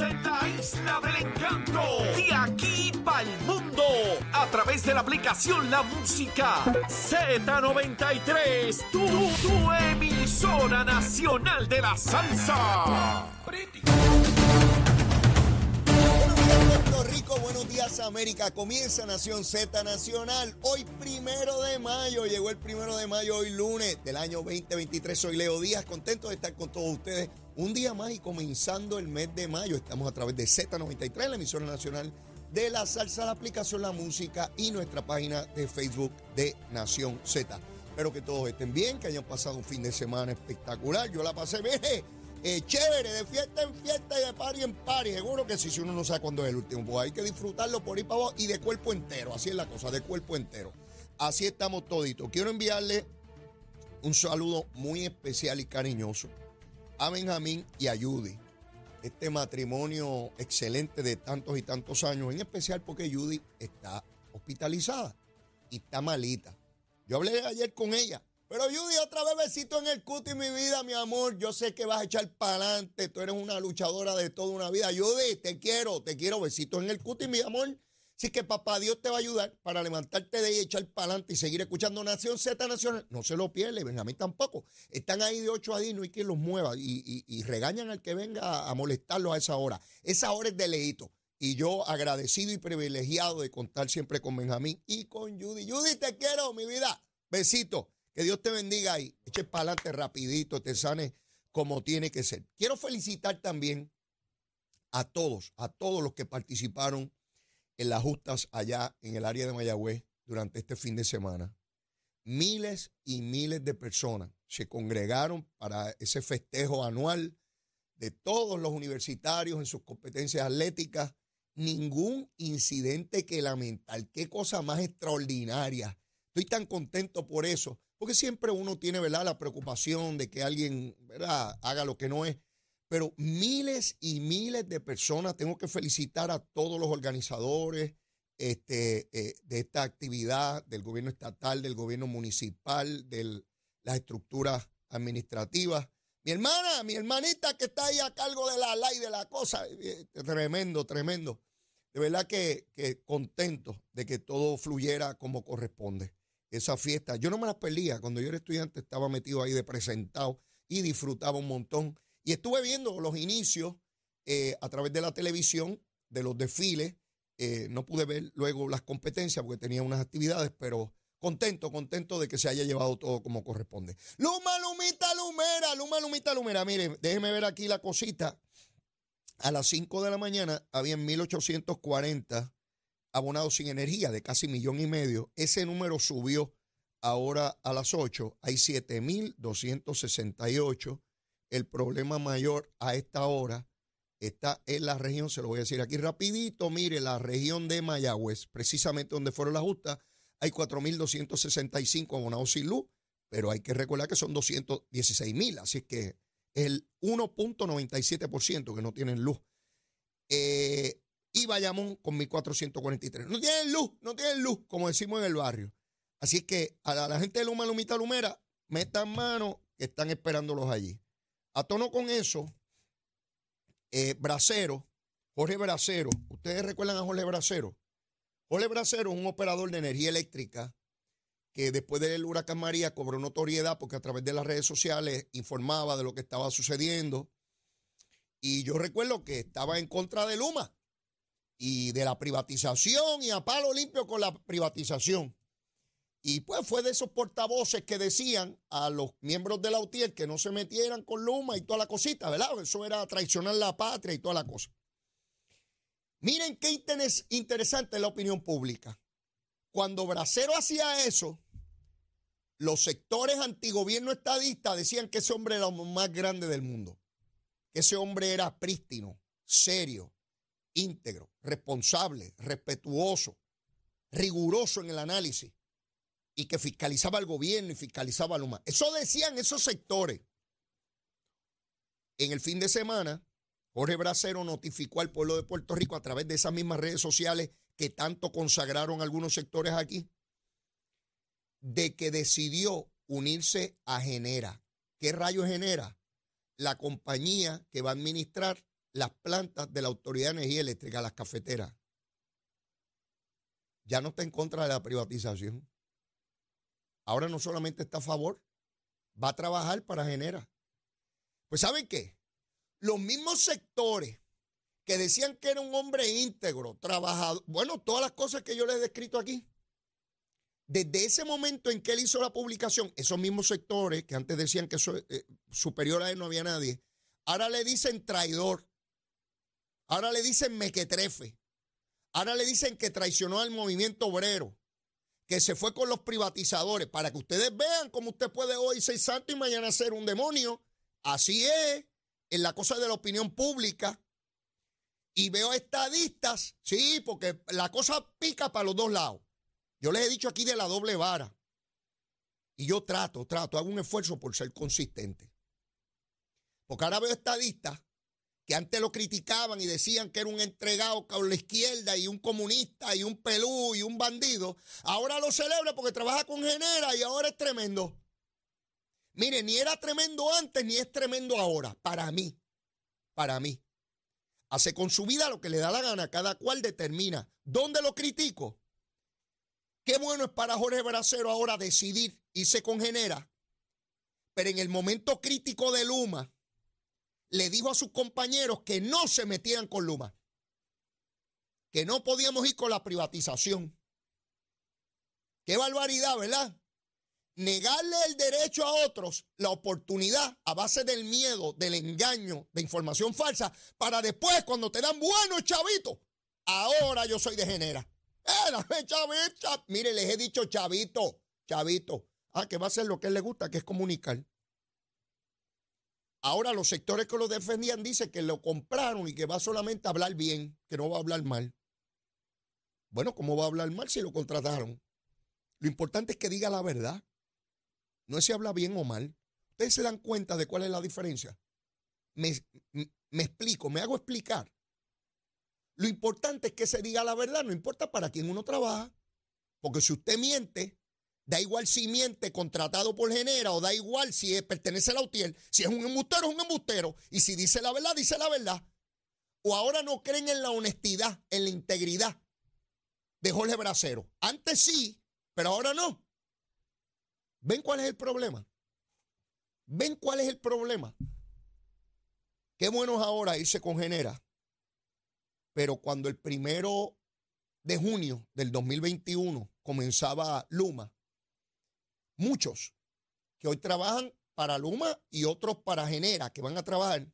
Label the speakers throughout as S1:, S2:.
S1: en la isla del encanto. De aquí para el mundo. A través de la aplicación La Música Z93. Tu, tu emisora nacional de la salsa.
S2: Buenos días Puerto Rico, buenos días América. Comienza Nación Z Nacional. Hoy primero de mayo, llegó el primero de mayo, hoy lunes del año 2023. Soy Leo Díaz, contento de estar con todos ustedes un día más y comenzando el mes de mayo. Estamos a través de Z93, la emisora nacional de la salsa, la aplicación La Música y nuestra página de Facebook de Nación Z. Espero que todos estén bien, que hayan pasado un fin de semana espectacular. Yo la pasé bien. Eh, chévere, de fiesta en fiesta y de party en party. Seguro que sí, si uno no sabe cuándo es el último, pues hay que disfrutarlo por ahí para abajo y de cuerpo entero. Así es la cosa, de cuerpo entero. Así estamos toditos. Quiero enviarle un saludo muy especial y cariñoso a Benjamín y a Judy. Este matrimonio excelente de tantos y tantos años, en especial porque Judy está hospitalizada y está malita. Yo hablé ayer con ella. Pero Judy, otra vez besito en el cuti, mi vida, mi amor. Yo sé que vas a echar para adelante. Tú eres una luchadora de toda una vida. Judy, te quiero, te quiero. Besitos en el cuti, mi amor. Así que papá Dios te va a ayudar para levantarte de ahí, echar para adelante y seguir escuchando Nación Z Nacional. No se lo pierde, Benjamín tampoco. Están ahí de 8 a 10, no hay quien los mueva. Y, y- y regañan al que venga a molestarlos a esa hora. Esa hora es de leíto. Y yo agradecido y privilegiado de contar siempre con Benjamín y con Judy. Judy, te quiero, mi vida. Besito. Que Dios te bendiga ahí. Eche para adelante rapidito, te sane como tiene que ser. Quiero felicitar también a todos, a todos los que participaron en las justas allá en el área de Mayagüez durante este fin de semana. Miles y miles de personas se congregaron para ese festejo anual de todos los universitarios en sus competencias atléticas. Ningún incidente que lamentar. Qué cosa más extraordinaria. Estoy tan contento por eso, porque siempre uno tiene, ¿verdad?, la preocupación de que alguien, ¿verdad?, haga lo que no es. Pero miles y miles de personas, tengo que felicitar a todos los organizadores este, eh, de esta actividad, del gobierno estatal, del gobierno municipal, de las estructuras administrativas. Mi hermana, mi hermanita que está ahí a cargo de la ley de la cosa, eh, tremendo, tremendo. De verdad que, que contento de que todo fluyera como corresponde. Esa fiesta, yo no me las perdía. Cuando yo era estudiante estaba metido ahí de presentado y disfrutaba un montón. Y estuve viendo los inicios eh, a través de la televisión, de los desfiles. Eh, no pude ver luego las competencias porque tenía unas actividades, pero contento, contento de que se haya llevado todo como corresponde. Luma, Lumita, Lumera, Luma, Lumita, Lumera. Mire, déjeme ver aquí la cosita. A las 5 de la mañana habían 1840 abonados sin energía de casi millón y medio. Ese número subió ahora a las 8. Hay 7.268. El problema mayor a esta hora está en la región, se lo voy a decir aquí rapidito, mire, la región de Mayagüez, precisamente donde fueron las justas, hay 4.265 abonados sin luz, pero hay que recordar que son 216.000, así que el 1.97% que no tienen luz. Eh, y Bayamón con 1.443. No tienen luz, no tienen luz, como decimos en el barrio. Así que a la, a la gente de Luma, Lumita, Lumera, metan mano que están esperándolos allí. A tono con eso, eh, Bracero, Jorge Bracero, ¿ustedes recuerdan a Jorge Bracero? Jorge Bracero es un operador de energía eléctrica que después del huracán María cobró notoriedad porque a través de las redes sociales informaba de lo que estaba sucediendo Y yo recuerdo que estaba en contra de Luma y de la privatización y a palo limpio con la privatización. Y pues fue de esos portavoces que decían a los miembros de la UTIER que no se metieran con Luma y toda la cosita, ¿verdad? Eso era traicionar la patria y toda la cosa. Miren qué interesante la opinión pública. Cuando Bracero hacía eso, los sectores antigobierno estadistas decían que ese hombre era lo más grande del mundo, que ese hombre era prístino, serio, íntegro, responsable, respetuoso, riguroso en el análisis y que fiscalizaba al gobierno y fiscalizaba a Luma. Eso decían esos sectores. En el fin de semana, Jorge Bracero notificó al pueblo de Puerto Rico a través de esas mismas redes sociales que tanto consagraron algunos sectores aquí, de que decidió unirse a Genera. ¿Qué rayo Genera? La compañía que va a administrar las plantas de la Autoridad de Energía Eléctrica, las cafeteras. Ya no está en contra de la privatización. Ahora no solamente está a favor, va a trabajar para Genera. Pues ¿saben qué? Los mismos sectores que decían que era un hombre íntegro, trabajador, bueno, todas las cosas que yo les he descrito aquí. Desde ese momento en que él hizo la publicación, esos mismos sectores que antes decían que eh, superior a él no había nadie, ahora le dicen traidor, ahora le dicen mequetrefe, ahora le dicen que traicionó al movimiento obrero, que se fue con los privatizadores, para que ustedes vean cómo usted puede hoy ser santo y mañana ser un demonio. Así es en la cosa de la opinión pública y veo estadistas, sí, porque la cosa pica para los dos lados. Yo les he dicho aquí de la doble vara. Y yo trato, trato, hago un esfuerzo por ser consistente. Porque ahora veo estadistas que antes lo criticaban y decían que era un entregado con la izquierda y un comunista y un pelú y un bandido. Ahora lo celebra porque trabaja con Genera y ahora es tremendo. Mire, ni era tremendo antes ni es tremendo ahora, para mí, para mí. Hace con su vida lo que le da la gana, cada cual determina. ¿Dónde lo critico? Qué bueno es para Jorge Bracero ahora decidir y se congenera. Pero en el momento crítico de Luma, le dijo a sus compañeros que no se metieran con Luma, que no podíamos ir con la privatización. Qué barbaridad, ¿verdad? negarle el derecho a otros la oportunidad a base del miedo, del engaño, de información falsa, para después, cuando te dan buenos chavitos, ahora yo soy de genera. chavito. Mire, les he dicho chavito, chavito. Ah, que va a hacer lo que él le gusta, que es comunicar. Ahora los sectores que lo defendían dicen que lo compraron y que va solamente a hablar bien, que no va a hablar mal. Bueno, ¿cómo va a hablar mal si lo contrataron? Lo importante es que diga la verdad. No es si habla bien o mal. Ustedes se dan cuenta de cuál es la diferencia. Me, me explico, me hago explicar. Lo importante es que se diga la verdad, no importa para quién uno trabaja. Porque si usted miente, da igual si miente contratado por Genera o da igual si pertenece a la UTIER. Si es un embustero, es un embustero. Y si dice la verdad, dice la verdad. O ahora no creen en la honestidad, en la integridad de Jorge Bracero. Antes sí, pero ahora no. ¿Ven cuál es el problema? ¿Ven cuál es el problema? Qué bueno es ahora irse con Genera. Pero cuando el primero de junio del 2021 comenzaba Luma, muchos que hoy trabajan para Luma y otros para Genera, que van a trabajar,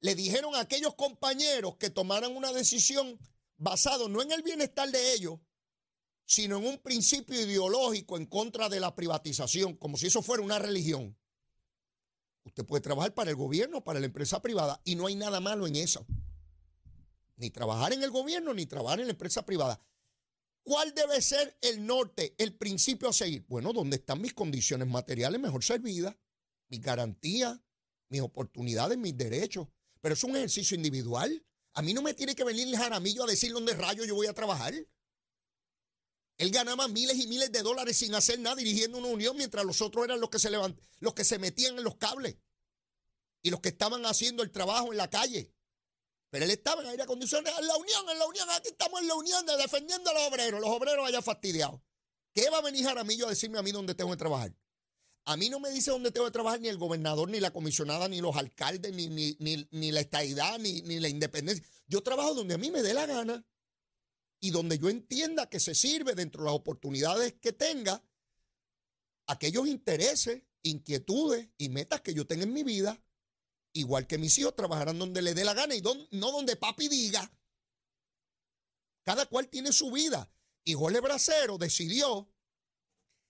S2: le dijeron a aquellos compañeros que tomaran una decisión basado no en el bienestar de ellos, sino en un principio ideológico en contra de la privatización, como si eso fuera una religión. Usted puede trabajar para el gobierno, para la empresa privada, y no hay nada malo en eso. Ni trabajar en el gobierno, ni trabajar en la empresa privada. ¿Cuál debe ser el norte, el principio a seguir? Bueno, ¿dónde están mis condiciones materiales mejor servidas? Mis garantías, mis oportunidades, mis derechos. Pero es un ejercicio individual. A mí no me tiene que venir el jaramillo a decir dónde rayo yo voy a trabajar. Él ganaba miles y miles de dólares sin hacer nada dirigiendo una unión, mientras los otros eran los que se los que se metían en los cables y los que estaban haciendo el trabajo en la calle. Pero él estaba en aire acondicionado, en la unión, en la unión, aquí estamos en la unión defendiendo a los obreros, los obreros allá fastidiados. ¿Qué va a venir Jaramillo a decirme a mí dónde tengo que trabajar? A mí no me dice dónde tengo que trabajar ni el gobernador, ni la comisionada, ni los alcaldes, ni, ni, ni, ni la estadidad, ni, ni la independencia. Yo trabajo donde a mí me dé la gana y donde yo entienda que se sirve dentro de las oportunidades que tenga, aquellos intereses, inquietudes y metas que yo tenga en mi vida, igual que mis hijos trabajarán donde les dé la gana y no donde papi diga. Cada cual tiene su vida. Y Jorge Bracero decidió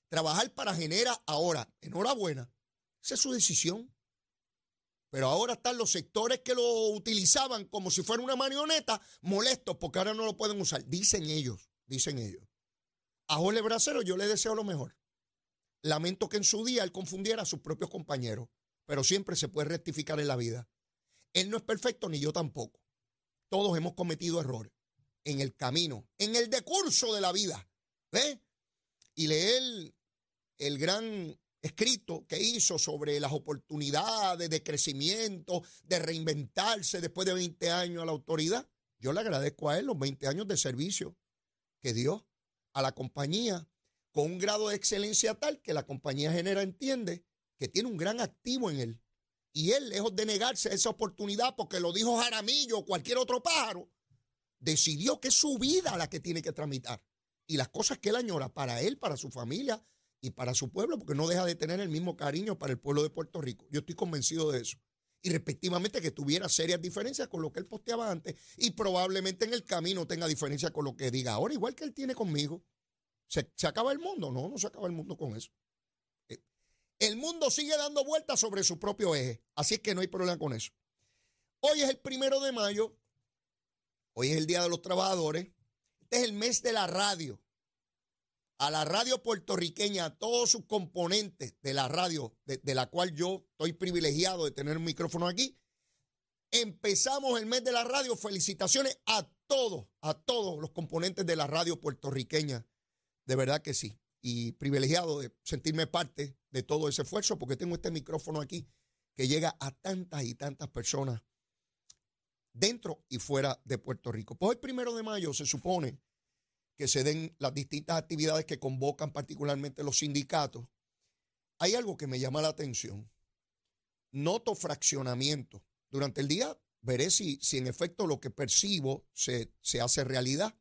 S2: trabajar para Genera ahora. Enhorabuena. Esa es su decisión. Pero ahora están los sectores que lo utilizaban como si fuera una marioneta molestos porque ahora no lo pueden usar. Dicen ellos, dicen ellos. A Jorge Bracero yo le deseo lo mejor. Lamento que en su día él confundiera a sus propios compañeros, pero siempre se puede rectificar en la vida. Él no es perfecto ni yo tampoco. Todos hemos cometido errores en el camino, en el decurso de la vida. ¿Ve? Y leer el gran escrito que hizo sobre las oportunidades de crecimiento, de reinventarse después de 20 años a la autoridad. Yo le agradezco a él los 20 años de servicio que dio a la compañía con un grado de excelencia tal que la compañía genera entiende que tiene un gran activo en él. Y él, lejos de negarse esa oportunidad porque lo dijo Jaramillo o cualquier otro pájaro, decidió que es su vida la que tiene que tramitar. Y las cosas que él añora para él, para su familia y para su pueblo, porque no deja de tener el mismo cariño para el pueblo de Puerto Rico. Yo estoy convencido de eso. Y respectivamente que tuviera serias diferencias con lo que él posteaba antes y probablemente en el camino tenga diferencias con lo que diga ahora, igual que él tiene conmigo. ¿Se, ¿Se, acaba el mundo? No, no se acaba el mundo con eso. El mundo sigue dando vueltas sobre su propio eje, así es que no hay problema con eso. Hoy es el primero de mayo Hoy es el Día de los Trabajadores. Este es el mes de la radio. A la radio puertorriqueña, a todos sus componentes de la radio, de, la cual yo estoy privilegiado de tener un micrófono aquí. Empezamos el mes de la radio. Felicitaciones a todos, a todos los componentes de la radio puertorriqueña. De verdad que sí. Y privilegiado de sentirme parte de todo ese esfuerzo porque tengo este micrófono aquí que llega a tantas y tantas personas dentro y fuera de Puerto Rico. Pues el primero de mayo se supone que se den las distintas actividades que convocan particularmente los sindicatos. Hay algo que me llama la atención. Noto fraccionamiento. Durante el día veré si, si en efecto lo que percibo se, se hace realidad.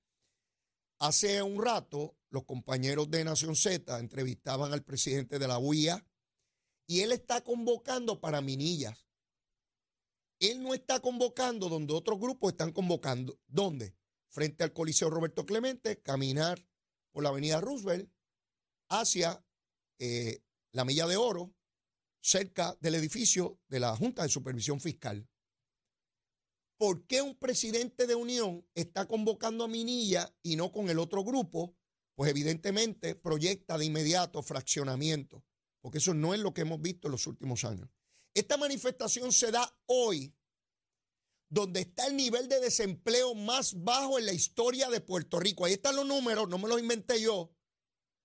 S2: Hace un rato los compañeros de Nación Z entrevistaban al presidente de la UIA y él está convocando para Minillas él no está convocando donde otros grupos están convocando. ¿Dónde? Frente al Coliseo Roberto Clemente, caminar por la avenida Roosevelt hacia eh, la Milla de Oro, cerca del edificio de la Junta de Supervisión Fiscal. ¿Por qué un presidente de Unión está convocando a Minilla y no con el otro grupo? Pues evidentemente proyecta de inmediato fraccionamiento, porque eso no es lo que hemos visto en los últimos años. Esta manifestación se da hoy, donde está el nivel de desempleo más bajo en la historia de Puerto Rico. Ahí están los números, no me los inventé yo.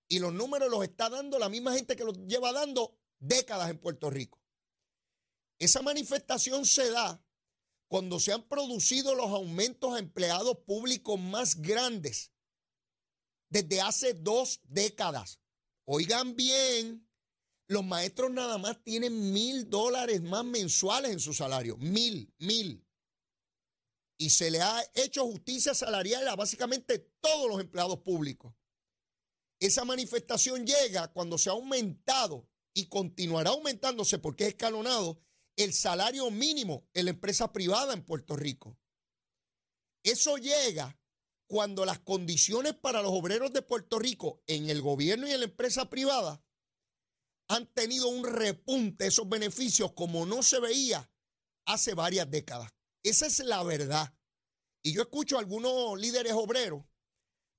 S2: Y los números los está dando la misma gente que los lleva dando décadas en Puerto Rico. Esa manifestación se da cuando se han producido los aumentos a empleados públicos más grandes desde hace dos décadas. Oigan bien, los maestros nada más tienen mil dólares más mensuales en su salario. Mil, mil. Y se le ha hecho justicia salarial a básicamente todos los empleados públicos. Esa manifestación llega cuando se ha aumentado y continuará aumentándose porque es escalonado el salario mínimo en la empresa privada en Puerto Rico. Eso llega cuando las condiciones para los obreros de Puerto Rico en el gobierno y en la empresa privada han tenido un repunte esos beneficios como no se veía hace varias décadas. Esa es la verdad. Y yo escucho a algunos líderes obreros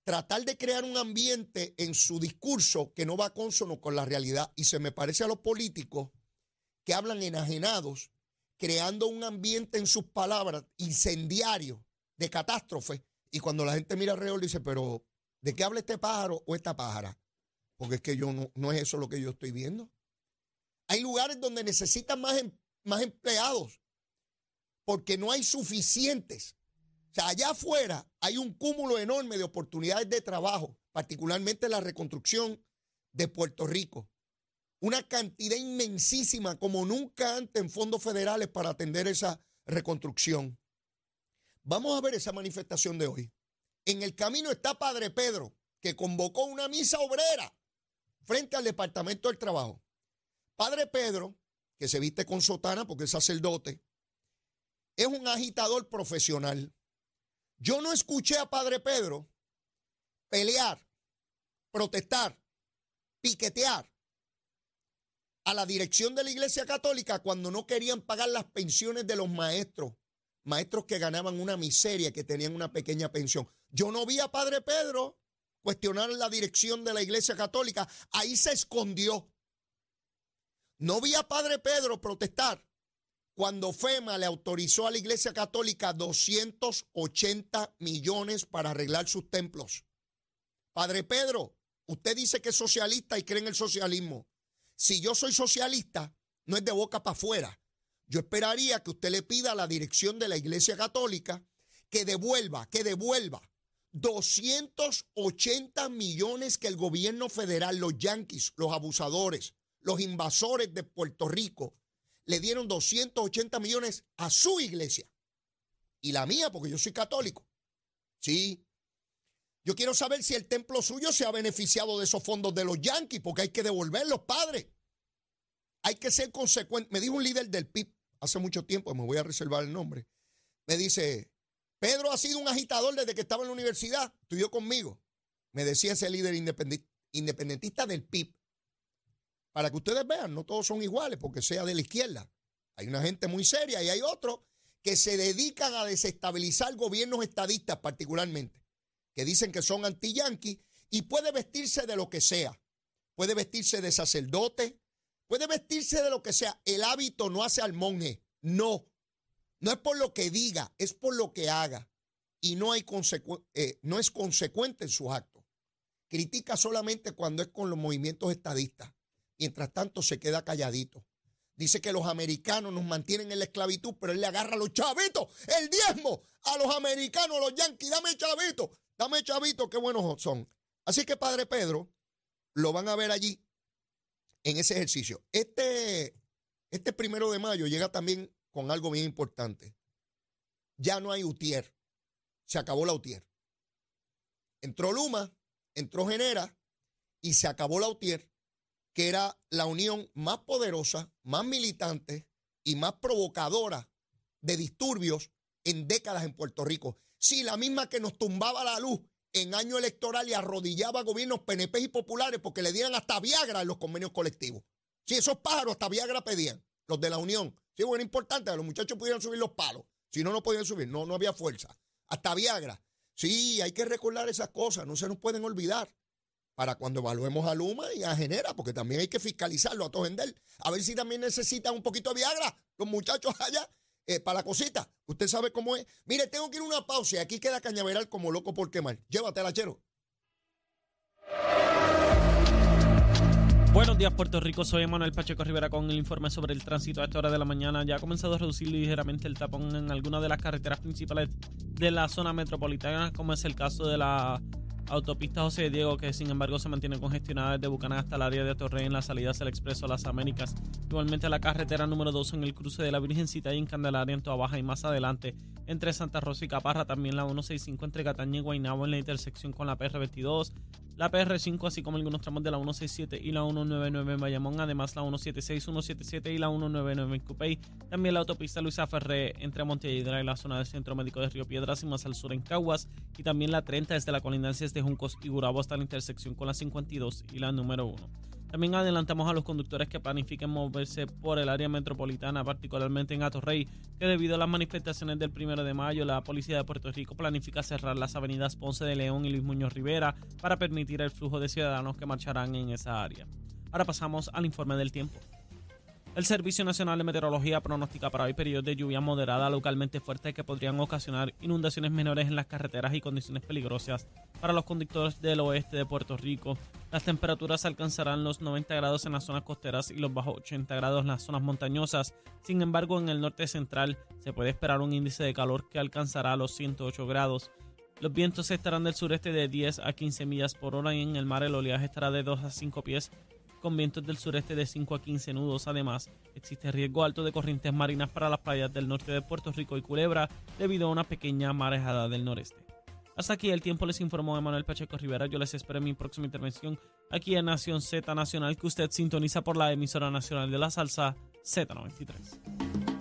S2: tratar de crear un ambiente en su discurso que no va consono con la realidad. Y se me parece a los políticos que hablan enajenados, creando un ambiente en sus palabras incendiario, de catástrofe. Y cuando la gente mira alrededor dice, pero ¿de qué habla este pájaro o esta pájara? porque es que yo no, no es eso lo que yo estoy viendo. Hay lugares donde necesitan más, em, más empleados porque no hay suficientes. O sea, allá afuera hay un cúmulo enorme de oportunidades de trabajo, particularmente la reconstrucción de Puerto Rico. una cantidad inmensísima como nunca antes en fondos federales para atender esa reconstrucción. Vamos a ver esa manifestación de hoy. En el camino está Padre Pedro, que convocó una misa obrera frente al Departamento del Trabajo. Padre Pedro, que se viste con sotana porque es sacerdote, es un agitador profesional. Yo no escuché a Padre Pedro pelear, protestar, piquetear a la dirección de la Iglesia Católica cuando no querían pagar las pensiones de los maestros, maestros que ganaban una miseria, que tenían una pequeña pensión. Yo no vi a Padre Pedro cuestionar la dirección de la Iglesia Católica, ahí se escondió. No vi a Padre Pedro protestar cuando FEMA le autorizó a la Iglesia Católica 280 millones para arreglar sus templos. Padre Pedro, usted dice que es socialista y cree en el socialismo. Si yo soy socialista, no es de boca para afuera. Yo esperaría que usted le pida a la dirección de la Iglesia Católica que devuelva, que devuelva 280 millones que el gobierno federal, los yanquis, los abusadores, los invasores de Puerto Rico, le dieron 280 millones a su iglesia. Y la mía, porque yo soy católico. Sí. Yo quiero saber si el templo suyo se ha beneficiado de esos fondos de los yanquis, porque hay que devolverlos, padre. Hay que ser consecuente. Me dijo un líder del PIB hace mucho tiempo, me voy a reservar el nombre. Me dice, Pedro ha sido un agitador desde que estaba en la universidad, estudió conmigo. Me decía ese líder independentista del PIB. Para que ustedes vean, no todos son iguales porque sea de la izquierda. Hay una gente muy seria y hay otros que se dedican a desestabilizar gobiernos estadistas particularmente, que dicen que son anti-yanquis y puede vestirse de lo que sea. Puede vestirse de sacerdote, puede vestirse de lo que sea. El hábito no hace al monje, no. No es por lo que diga, es por lo que haga. Y no, hay eh, no es consecuente en sus actos. Critica solamente cuando es con los movimientos estadistas. Mientras tanto se queda calladito. Dice que los americanos nos mantienen en la esclavitud, pero él le agarra a los chavitos, el diezmo a los americanos, a los yanquis. Dame chavito, dame chavito, qué buenos son. Así que, Padre Pedro, lo van a ver allí en ese ejercicio. Este, este primero de mayo llega también con algo bien importante. Ya no hay UTIER. Se acabó la UTIER. Entró Luma, entró Genera y se acabó la UTIER que era la unión más poderosa, más militante y más provocadora de disturbios en décadas en Puerto Rico. Sí, la misma que nos tumbaba la luz en año electoral y arrodillaba a gobiernos PNP y populares porque le dieran hasta Viagra en los convenios colectivos. Sí, esos pájaros hasta Viagra pedían, los de la Unión. Sí, bueno, importante, que los muchachos pudieran subir los palos. Si no, no podían subir, no, no había fuerza. Hasta Viagra. Sí, hay que recordar esas cosas, no se nos pueden olvidar para cuando evaluemos a Luma y a Genera, porque también hay que fiscalizarlo a todo vender. A ver si también necesitan un poquito de Viagra los muchachos allá eh, para la cosita. Usted sabe cómo es. Mire, tengo que ir a una pausa y aquí queda Cañaveral como loco por quemar. Llévatela, chero.
S3: Buenos días, Puerto Rico. Soy Manuel Pacheco Rivera con el informe sobre el tránsito a esta hora de la mañana. Ya ha comenzado a reducir ligeramente el tapón en algunas de las carreteras principales de la zona metropolitana, como es el caso de la Autopista José Diego, que sin embargo se mantiene congestionada desde Bucaná hasta el área de Torrey en la salida hacia el Expreso las Américas. Igualmente la carretera número 2 en el cruce de la Virgencita y en Candelaria en Toa Baja y más adelante entre Santa Rosa y Caparra, también la 165 entre Cataña y Guaynabo en la intersección con la PR22, la PR5 así como algunos tramos de la 167 y la 199 en Bayamón, además la 176, 177 y la 199 en Cupey, también la autopista Luisa Ferré entre Montelledra y la zona del Centro Médico de Río Piedras y más al sur en Caguas. Y también la 30 desde la colindancia de Juncos y Gurabo hasta la intersección con la 52 y la número 1. También adelantamos a los conductores que planifiquen moverse por el área metropolitana, particularmente en Atorrey, que debido a las manifestaciones del 1 de mayo, la policía de Puerto Rico planifica cerrar las avenidas Ponce de León y Luis Muñoz Rivera para permitir el flujo de ciudadanos que marcharán en esa área. Ahora pasamos al informe del tiempo. El Servicio Nacional de Meteorología pronostica para hoy periodos de lluvia moderada localmente fuerte que podrían ocasionar inundaciones menores en las carreteras y condiciones peligrosas para los conductores del oeste de Puerto Rico. Las temperaturas alcanzarán los 90 grados en las zonas costeras y los bajos 80 grados en las zonas montañosas. Sin embargo, en el norte central se puede esperar un índice de calor que alcanzará los 108 grados. Los vientos estarán del sureste de 10 a 15 millas por hora y en el mar el oleaje estará de 2 a 5 pies con vientos del sureste de 5 a 15 nudos. Además, existe riesgo alto de corrientes marinas para las playas del norte de Puerto Rico y Culebra debido a una pequeña marejada del noreste. Hasta aquí el tiempo les informó Emanuel Pacheco Rivera. Yo les espero en mi próxima intervención aquí en Nación Z Nacional que usted sintoniza por la emisora nacional de la salsa Z93.